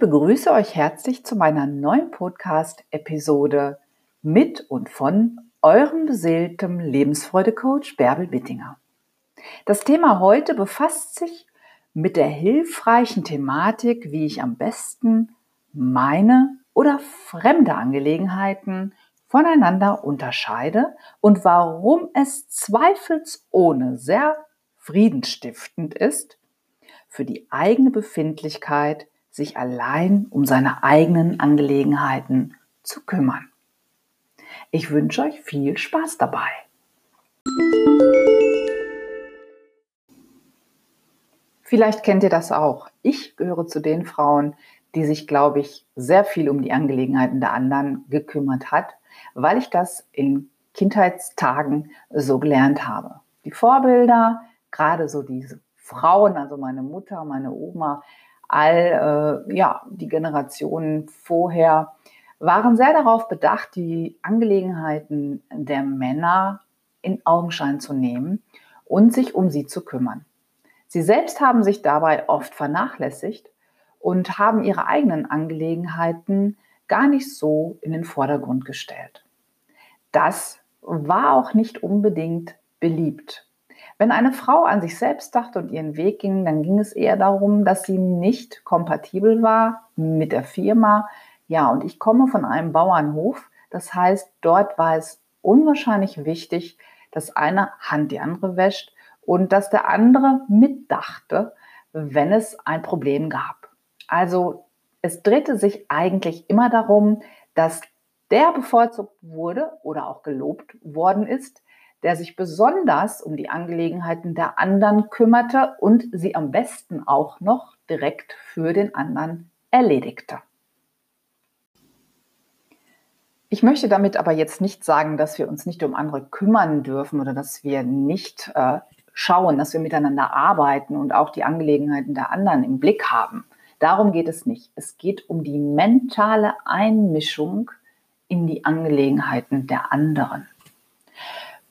begrüße euch herzlich zu meiner neuen Podcast-Episode mit und von eurem beseeltem Lebensfreude-Coach Bärbel Wittinger. Das Thema heute befasst sich mit der hilfreichen Thematik, wie ich am besten meine oder fremde Angelegenheiten voneinander unterscheide und warum es zweifelsohne sehr friedenstiftend ist, für die eigene Befindlichkeit sich allein um seine eigenen Angelegenheiten zu kümmern. Ich wünsche euch viel Spaß dabei. Vielleicht kennt ihr das auch. Ich gehöre zu den Frauen, die sich, glaube ich, sehr viel um die Angelegenheiten der anderen gekümmert hat, weil ich das in Kindheitstagen so gelernt habe. Die Vorbilder, gerade so diese Frauen, also meine Mutter, meine Oma, all äh, ja, die Generationen vorher waren sehr darauf bedacht, die Angelegenheiten der Männer in Augenschein zu nehmen und sich um sie zu kümmern. Sie selbst haben sich dabei oft vernachlässigt und haben ihre eigenen Angelegenheiten gar nicht so in den Vordergrund gestellt. Das war auch nicht unbedingt beliebt wenn eine Frau an sich selbst dachte und ihren Weg ging, dann ging es eher darum, dass sie nicht kompatibel war mit der Firma. Ja, und ich komme von einem Bauernhof. Das heißt, dort war es unwahrscheinlich wichtig, dass eine Hand die andere wäscht und dass der andere mitdachte, wenn es ein Problem gab. Also es drehte sich eigentlich immer darum, dass der bevorzugt wurde oder auch gelobt worden ist, der sich besonders um die Angelegenheiten der anderen kümmerte und sie am besten auch noch direkt für den anderen erledigte. Ich möchte damit aber jetzt nicht sagen, dass wir uns nicht um andere kümmern dürfen oder dass wir nicht äh, schauen, dass wir miteinander arbeiten und auch die Angelegenheiten der anderen im Blick haben. Darum geht es nicht. Es geht um die mentale Einmischung in die Angelegenheiten der anderen.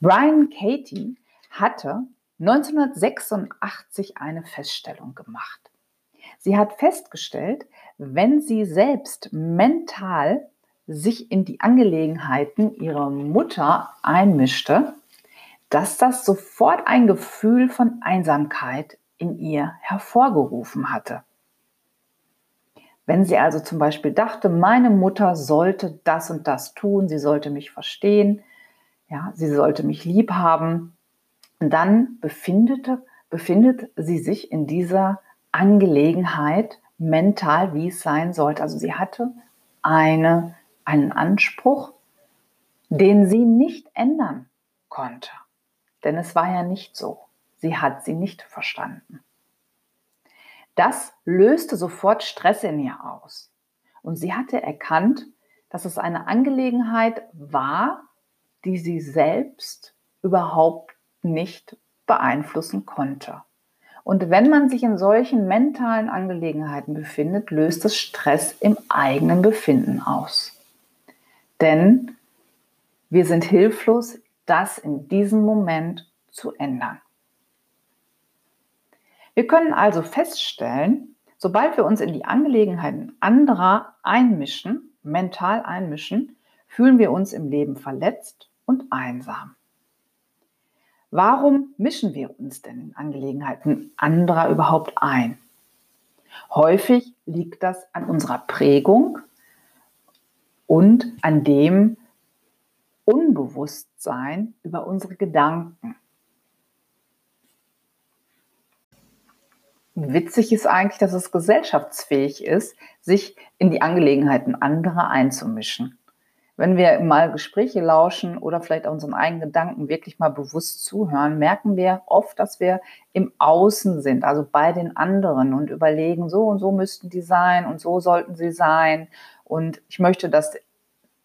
Brian Katie hatte 1986 eine Feststellung gemacht. Sie hat festgestellt, wenn sie selbst mental sich in die Angelegenheiten ihrer Mutter einmischte, dass das sofort ein Gefühl von Einsamkeit in ihr hervorgerufen hatte. Wenn sie also zum Beispiel dachte, meine Mutter sollte das und das tun, sie sollte mich verstehen, ja, sie sollte mich lieb haben, dann befindete, befindet sie sich in dieser Angelegenheit mental, wie es sein sollte. Also sie hatte eine, einen Anspruch, den sie nicht ändern konnte. Denn es war ja nicht so. Sie hat sie nicht verstanden. Das löste sofort Stress in ihr aus. Und sie hatte erkannt, dass es eine Angelegenheit war, die sie selbst überhaupt nicht beeinflussen konnte. Und wenn man sich in solchen mentalen Angelegenheiten befindet, löst es Stress im eigenen Befinden aus. Denn wir sind hilflos, das in diesem Moment zu ändern. Wir können also feststellen, sobald wir uns in die Angelegenheiten anderer einmischen, mental einmischen, fühlen wir uns im Leben verletzt und einsam. Warum mischen wir uns denn in Angelegenheiten anderer überhaupt ein? Häufig liegt das an unserer Prägung und an dem Unbewusstsein über unsere Gedanken. Witzig ist eigentlich, dass es gesellschaftsfähig ist, sich in die Angelegenheiten anderer einzumischen wenn wir mal Gespräche lauschen oder vielleicht unseren eigenen Gedanken wirklich mal bewusst zuhören, merken wir oft, dass wir im Außen sind, also bei den anderen und überlegen, so und so müssten die sein und so sollten sie sein. Und ich möchte, dass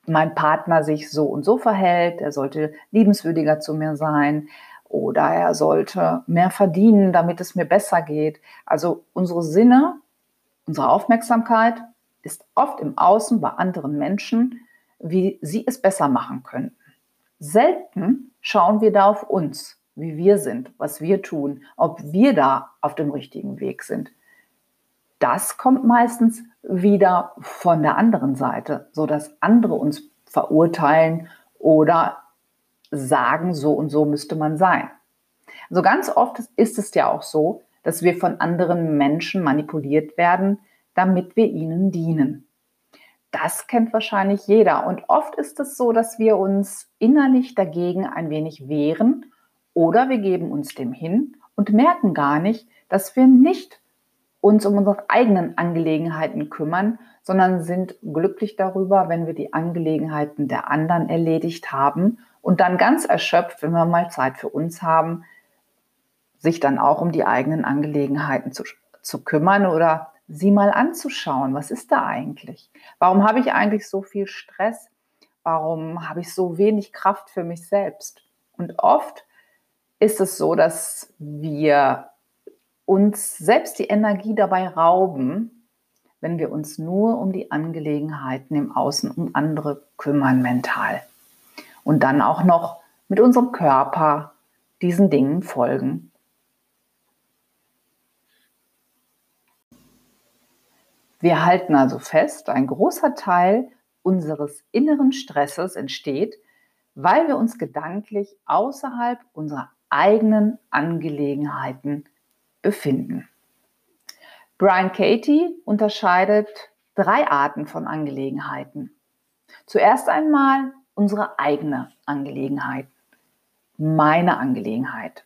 mein Partner sich so und so verhält, er sollte liebenswürdiger zu mir sein oder er sollte mehr verdienen, damit es mir besser geht. Also unsere Sinne, unsere Aufmerksamkeit ist oft im Außen bei anderen Menschen wie sie es besser machen könnten. Selten schauen wir da auf uns, wie wir sind, was wir tun, ob wir da auf dem richtigen Weg sind. das kommt meistens wieder von der anderen Seite, so dass andere uns verurteilen oder sagen, so und so müsste man sein. Also ganz oft ist es ja auch so, dass wir von anderen Menschen manipuliert werden, damit wir ihnen dienen. Das kennt wahrscheinlich jeder. Und oft ist es so, dass wir uns innerlich dagegen ein wenig wehren oder wir geben uns dem hin und merken gar nicht, dass wir nicht uns um unsere eigenen Angelegenheiten kümmern, sondern sind glücklich darüber, wenn wir die Angelegenheiten der anderen erledigt haben und dann ganz erschöpft, wenn wir mal Zeit für uns haben, sich dann auch um die eigenen Angelegenheiten zu, zu kümmern oder sie mal anzuschauen. Was ist da eigentlich? Warum habe ich eigentlich so viel Stress? Warum habe ich so wenig Kraft für mich selbst? Und oft ist es so, dass wir uns selbst die Energie dabei rauben, wenn wir uns nur um die Angelegenheiten im Außen um andere kümmern mental. Und dann auch noch mit unserem Körper diesen Dingen folgen. Wir halten also fest, ein großer Teil unseres inneren Stresses entsteht, weil wir uns gedanklich außerhalb unserer eigenen Angelegenheiten befinden. Brian Katie unterscheidet drei Arten von Angelegenheiten. Zuerst einmal unsere eigene Angelegenheit, meine Angelegenheit.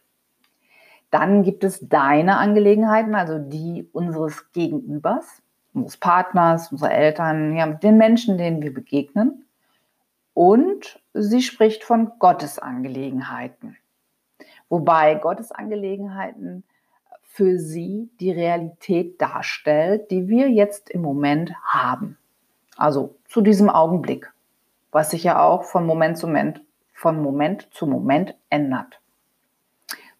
Dann gibt es deine Angelegenheiten, also die unseres Gegenübers, unseres Partners, unserer Eltern, ja, den Menschen, denen wir begegnen. Und sie spricht von Gottes Angelegenheiten. Wobei Gottes Angelegenheiten für sie die Realität darstellt, die wir jetzt im Moment haben. Also zu diesem Augenblick, was sich ja auch von Moment zu Moment, von Moment zu Moment ändert.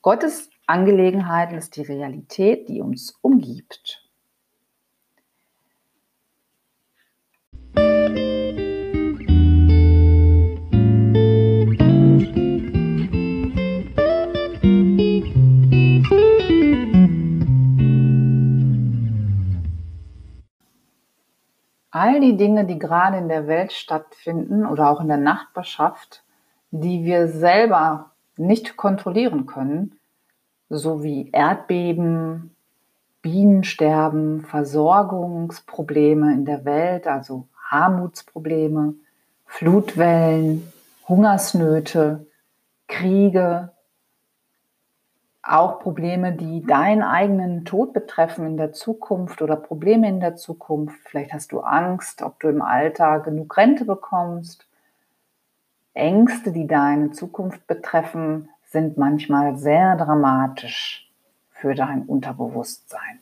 Gottes Angelegenheiten ist die Realität, die uns umgibt. All die Dinge, die gerade in der Welt stattfinden oder auch in der Nachbarschaft, die wir selber nicht kontrollieren können, so wie Erdbeben, Bienensterben, Versorgungsprobleme in der Welt, also Armutsprobleme, Flutwellen, Hungersnöte, Kriege, auch Probleme, die deinen eigenen Tod betreffen in der Zukunft oder Probleme in der Zukunft. Vielleicht hast du Angst, ob du im Alter genug Rente bekommst. Ängste, die deine Zukunft betreffen, sind manchmal sehr dramatisch für dein Unterbewusstsein.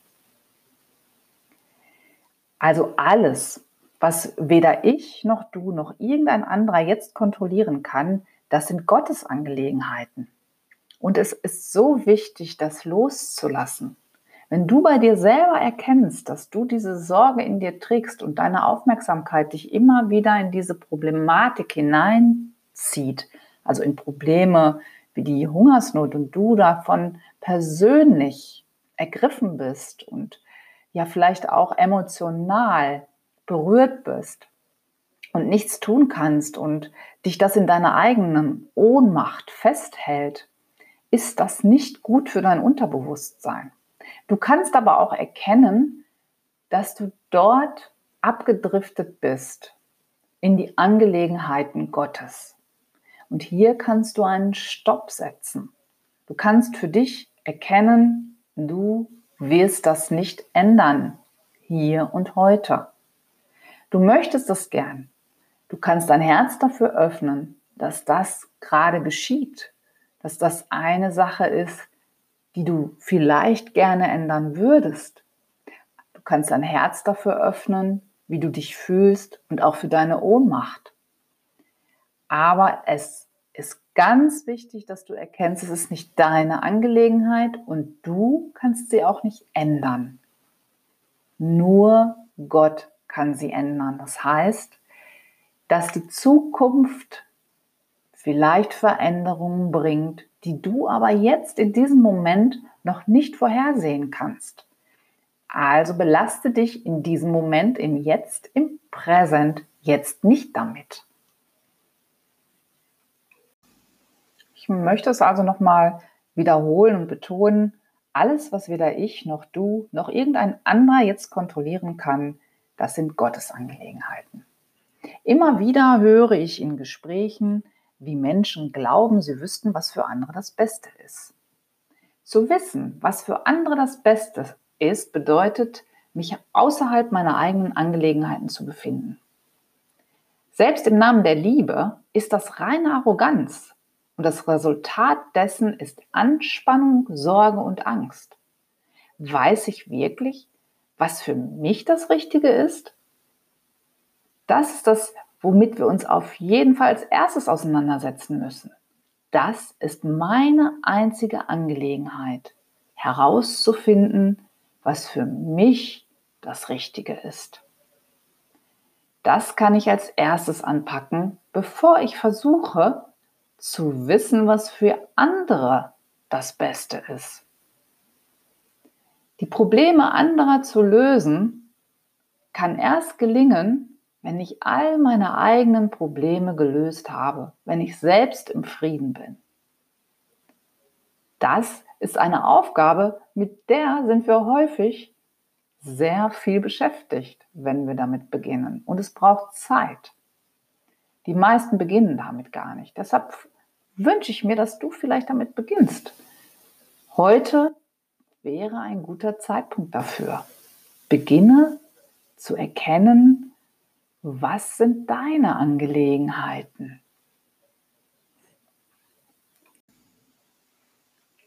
Also alles, was weder ich noch du noch irgendein anderer jetzt kontrollieren kann, das sind Gottes Angelegenheiten. Und es ist so wichtig, das loszulassen. Wenn du bei dir selber erkennst, dass du diese Sorge in dir trägst und deine Aufmerksamkeit dich immer wieder in diese Problematik hineinzieht, also in Probleme wie die Hungersnot und du davon persönlich ergriffen bist und ja vielleicht auch emotional berührt bist und nichts tun kannst und dich das in deiner eigenen Ohnmacht festhält, ist das nicht gut für dein Unterbewusstsein. Du kannst aber auch erkennen, dass du dort abgedriftet bist in die Angelegenheiten Gottes. Und hier kannst du einen Stopp setzen. Du kannst für dich erkennen, du wirst das nicht ändern, hier und heute. Du möchtest es gern. Du kannst dein Herz dafür öffnen, dass das gerade geschieht dass das eine Sache ist, die du vielleicht gerne ändern würdest. Du kannst dein Herz dafür öffnen, wie du dich fühlst und auch für deine Ohnmacht. Aber es ist ganz wichtig, dass du erkennst, es ist nicht deine Angelegenheit und du kannst sie auch nicht ändern. Nur Gott kann sie ändern. Das heißt, dass die Zukunft vielleicht Veränderungen bringt, die du aber jetzt in diesem Moment noch nicht vorhersehen kannst. Also belaste dich in diesem Moment, im Jetzt, im Präsent, jetzt nicht damit. Ich möchte es also nochmal wiederholen und betonen, alles, was weder ich noch du noch irgendein anderer jetzt kontrollieren kann, das sind Gottes Angelegenheiten. Immer wieder höre ich in Gesprächen, wie Menschen glauben, sie wüssten, was für andere das Beste ist. Zu wissen, was für andere das Beste ist, bedeutet, mich außerhalb meiner eigenen Angelegenheiten zu befinden. Selbst im Namen der Liebe ist das reine Arroganz und das Resultat dessen ist Anspannung, Sorge und Angst. Weiß ich wirklich, was für mich das Richtige ist? Das ist das, womit wir uns auf jeden Fall als erstes auseinandersetzen müssen. Das ist meine einzige Angelegenheit, herauszufinden, was für mich das Richtige ist. Das kann ich als erstes anpacken, bevor ich versuche zu wissen, was für andere das Beste ist. Die Probleme anderer zu lösen kann erst gelingen, wenn ich all meine eigenen Probleme gelöst habe, wenn ich selbst im Frieden bin. Das ist eine Aufgabe, mit der sind wir häufig sehr viel beschäftigt, wenn wir damit beginnen. Und es braucht Zeit. Die meisten beginnen damit gar nicht. Deshalb wünsche ich mir, dass du vielleicht damit beginnst. Heute wäre ein guter Zeitpunkt dafür. Beginne zu erkennen, was sind deine Angelegenheiten.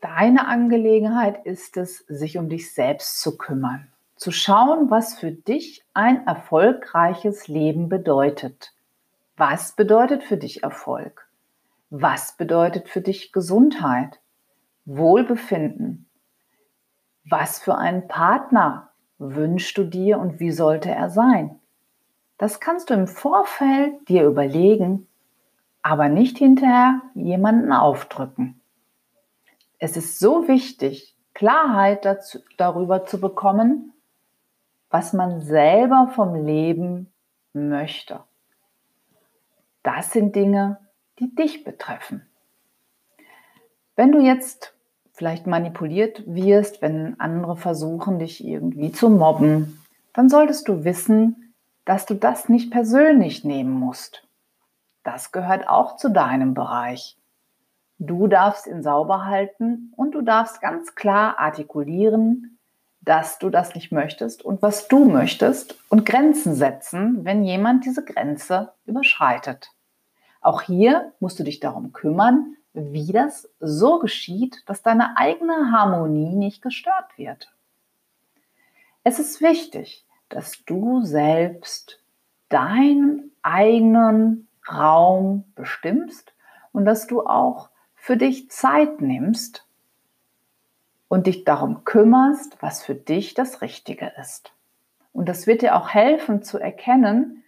Deine Angelegenheit ist es, sich um dich selbst zu kümmern, zu schauen, was für dich ein erfolgreiches Leben bedeutet. Was bedeutet für dich Erfolg? Was bedeutet für dich Gesundheit? Wohlbefinden? Was für einen Partner wünschst du dir und wie sollte er sein? Das kannst du im Vorfeld dir überlegen, aber nicht hinterher jemanden aufdrücken. Es ist so wichtig, Klarheit dazu, darüber zu bekommen, was man selber vom Leben möchte. Das sind Dinge, die dich betreffen. Wenn du jetzt vielleicht manipuliert wirst, wenn andere versuchen, dich irgendwie zu mobben, dann solltest du wissen, dass du das nicht persönlich nehmen musst. Das gehört auch zu deinem Bereich. Du darfst ihn sauber halten und du darfst ganz klar artikulieren, dass du das nicht möchtest und was du möchtest und Grenzen setzen, wenn jemand diese Grenze überschreitet. Auch hier musst du dich darum kümmern, wie das so geschieht, dass deine eigene Harmonie nicht gestört wird. Es ist wichtig, dass du selbst deinen eigenen Raum bestimmst und dass du auch für dich Zeit nimmst und dich darum kümmerst, was für dich das Richtige ist. Und das wird dir auch helfen zu erkennen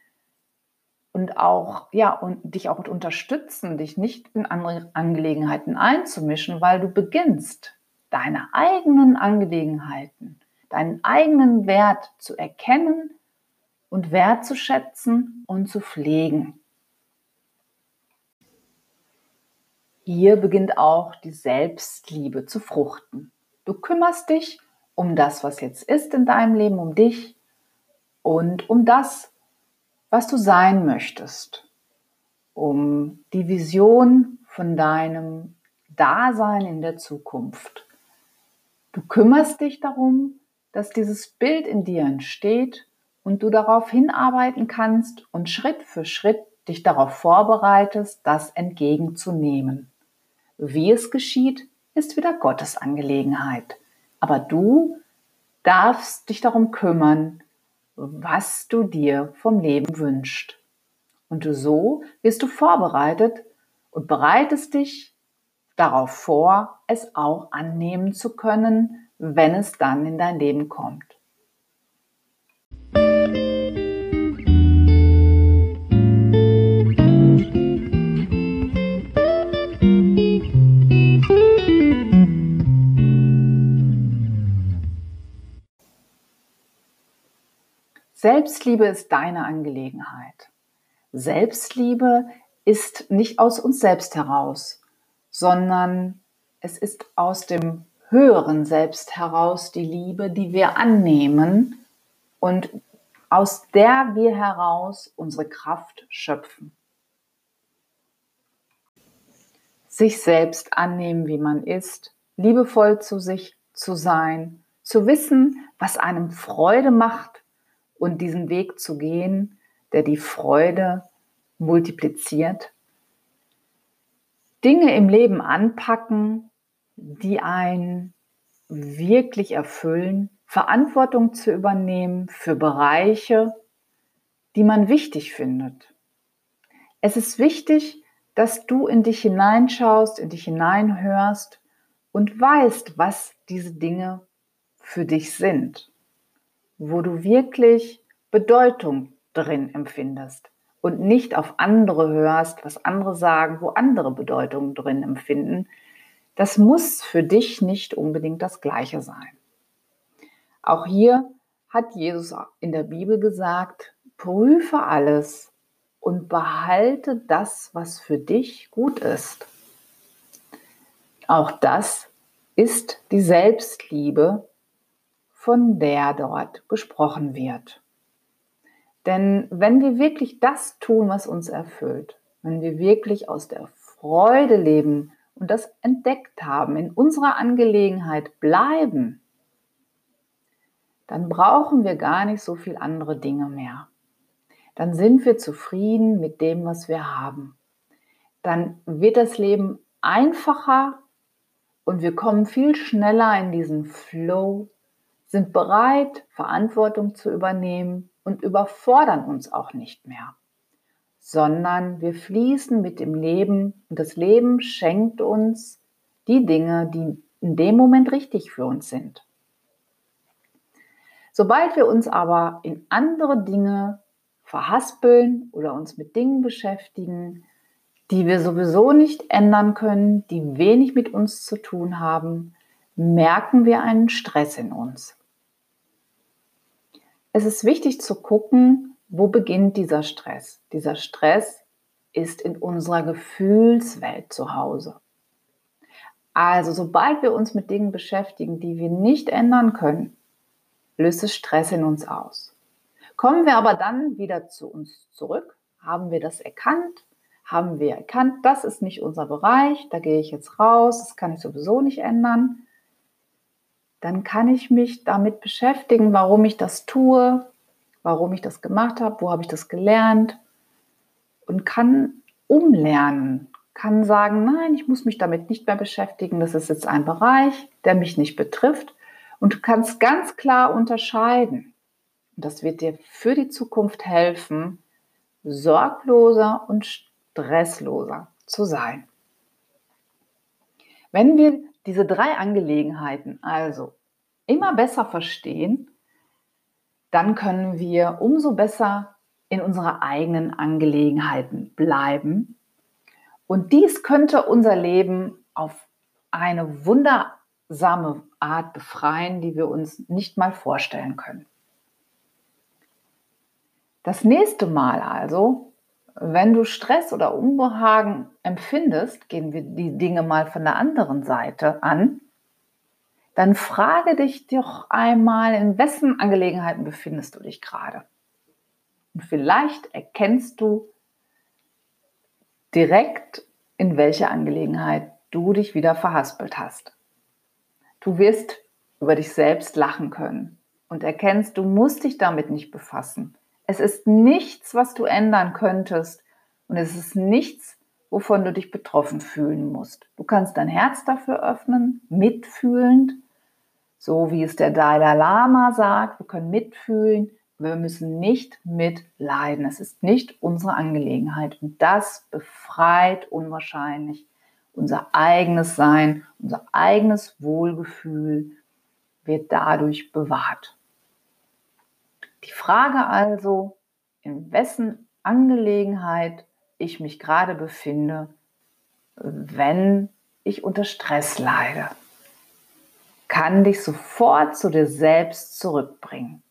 und auch, ja, und dich auch unterstützen, dich nicht in andere Angelegenheiten einzumischen, weil du beginnst, deine eigenen Angelegenheiten, deinen eigenen Wert zu erkennen und wertzuschätzen und zu pflegen. Hier beginnt auch die Selbstliebe zu fruchten. Du kümmerst dich um das, was jetzt ist in deinem Leben, um dich und um das, was du sein möchtest, um die Vision von deinem Dasein in der Zukunft. Du kümmerst dich darum, dass dieses Bild in dir entsteht und du darauf hinarbeiten kannst und Schritt für Schritt dich darauf vorbereitest, das entgegenzunehmen. Wie es geschieht, ist wieder Gottes Angelegenheit. Aber du darfst dich darum kümmern, was du dir vom Leben wünschst. Und so wirst du vorbereitet und bereitest dich darauf vor, es auch annehmen zu können, wenn es dann in dein Leben kommt. Selbstliebe ist deine Angelegenheit. Selbstliebe ist nicht aus uns selbst heraus, sondern es ist aus dem höheren Selbst heraus die Liebe, die wir annehmen und aus der wir heraus unsere Kraft schöpfen. Sich selbst annehmen, wie man ist, liebevoll zu sich zu sein, zu wissen, was einem Freude macht und diesen Weg zu gehen, der die Freude multipliziert. Dinge im Leben anpacken, die einen wirklich erfüllen, Verantwortung zu übernehmen für Bereiche, die man wichtig findet. Es ist wichtig, dass du in dich hineinschaust, in dich hineinhörst und weißt, was diese Dinge für dich sind, wo du wirklich Bedeutung drin empfindest und nicht auf andere hörst, was andere sagen, wo andere Bedeutung drin empfinden. Das muss für dich nicht unbedingt das Gleiche sein. Auch hier hat Jesus in der Bibel gesagt, prüfe alles und behalte das, was für dich gut ist. Auch das ist die Selbstliebe, von der dort gesprochen wird. Denn wenn wir wirklich das tun, was uns erfüllt, wenn wir wirklich aus der Freude leben und das entdeckt haben, in unserer Angelegenheit bleiben, dann brauchen wir gar nicht so viel andere Dinge mehr. Dann sind wir zufrieden mit dem, was wir haben. Dann wird das Leben einfacher und wir kommen viel schneller in diesen Flow, sind bereit, Verantwortung zu übernehmen und überfordern uns auch nicht mehr, sondern wir fließen mit dem Leben und das Leben schenkt uns die Dinge, die in dem Moment richtig für uns sind. Sobald wir uns aber in andere Dinge verhaspeln oder uns mit Dingen beschäftigen, die wir sowieso nicht ändern können, die wenig mit uns zu tun haben, merken wir einen Stress in uns. Es ist wichtig zu gucken, wo beginnt dieser Stress. Dieser Stress ist in unserer Gefühlswelt zu Hause. Also sobald wir uns mit Dingen beschäftigen, die wir nicht ändern können, löst es Stress in uns aus. Kommen wir aber dann wieder zu uns zurück, haben wir das erkannt, haben wir erkannt, das ist nicht unser Bereich, da gehe ich jetzt raus, das kann ich sowieso nicht ändern, dann kann ich mich damit beschäftigen, warum ich das tue, warum ich das gemacht habe, wo habe ich das gelernt und kann umlernen, kann sagen, nein, ich muss mich damit nicht mehr beschäftigen, das ist jetzt ein Bereich, der mich nicht betrifft und du kannst ganz klar unterscheiden. Und das wird dir für die Zukunft helfen, sorgloser und stressloser zu sein. Wenn wir diese drei Angelegenheiten also immer besser verstehen, dann können wir umso besser in unserer eigenen Angelegenheiten bleiben. Und dies könnte unser Leben auf eine wundersame Art befreien, die wir uns nicht mal vorstellen können. Das nächste Mal also, wenn du Stress oder Unbehagen empfindest, gehen wir die Dinge mal von der anderen Seite an, dann frage dich doch einmal, in wessen Angelegenheiten befindest du dich gerade. Und vielleicht erkennst du direkt, in welcher Angelegenheit du dich wieder verhaspelt hast. Du wirst über dich selbst lachen können und erkennst, du musst dich damit nicht befassen. Es ist nichts, was du ändern könntest und es ist nichts, wovon du dich betroffen fühlen musst. Du kannst dein Herz dafür öffnen, mitfühlend, so wie es der Dalai Lama sagt, wir können mitfühlen, wir müssen nicht mitleiden. Es ist nicht unsere Angelegenheit und das befreit unwahrscheinlich unser eigenes Sein, unser eigenes Wohlgefühl wird dadurch bewahrt. Die Frage also, in wessen Angelegenheit ich mich gerade befinde, wenn ich unter Stress leide, kann dich sofort zu dir selbst zurückbringen.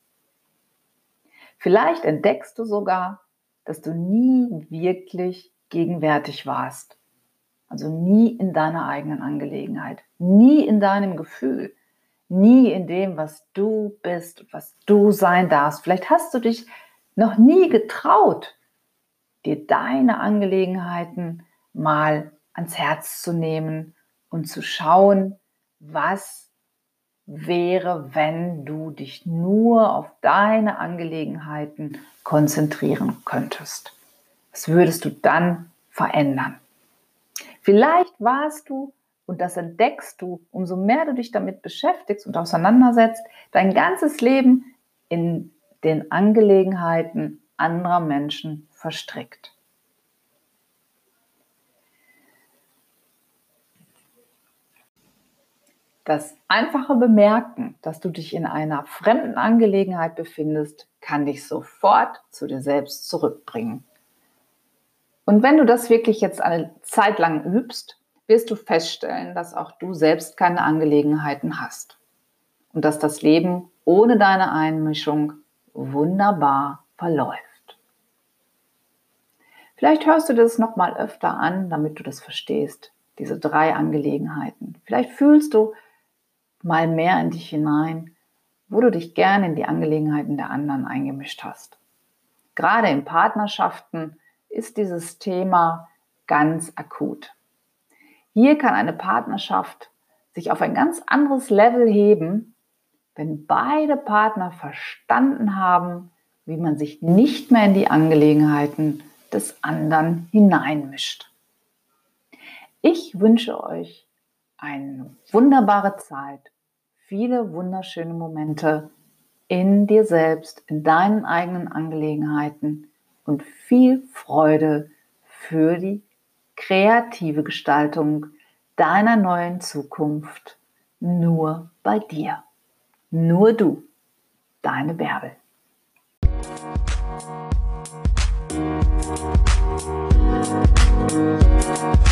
Vielleicht entdeckst du sogar, dass du nie wirklich gegenwärtig warst. Also nie in deiner eigenen Angelegenheit, nie in deinem Gefühl, nie in dem, was du bist, was du sein darfst. Vielleicht hast du dich noch nie getraut, dir deine Angelegenheiten mal ans Herz zu nehmen und zu schauen, was wäre, wenn du dich nur auf deine Angelegenheiten konzentrieren könntest. Was würdest du dann verändern? Vielleicht warst du, und das entdeckst du, umso mehr du dich damit beschäftigst und auseinandersetzt, dein ganzes Leben in den Angelegenheiten anderer Menschen verstrickt. Das einfache Bemerken, dass du dich in einer fremden Angelegenheit befindest, kann dich sofort zu dir selbst zurückbringen. Und wenn du das wirklich jetzt eine Zeit lang übst, wirst du feststellen, dass auch du selbst keine Angelegenheiten hast und dass das Leben ohne deine Einmischung wunderbar verläuft. Vielleicht hörst du das noch mal öfter an, damit du das verstehst, diese drei Angelegenheiten. Vielleicht fühlst du, mal mehr in dich hinein, wo du dich gerne in die Angelegenheiten der anderen eingemischt hast. Gerade in Partnerschaften ist dieses Thema ganz akut. Hier kann eine Partnerschaft sich auf ein ganz anderes Level heben, wenn beide Partner verstanden haben, wie man sich nicht mehr in die Angelegenheiten des anderen hineinmischt. Ich wünsche euch eine wunderbare Zeit, viele wunderschöne Momente in dir selbst, in deinen eigenen Angelegenheiten und viel Freude für die kreative Gestaltung deiner neuen Zukunft nur bei dir. Nur du, deine Bärbel. Musik